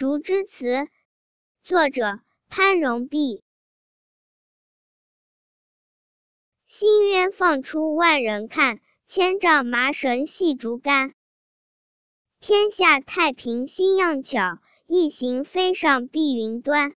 竹枝词，作者潘荣碧。新鸢放出万人看，千丈麻绳系竹竿。天下太平心样巧，一行飞上碧云端。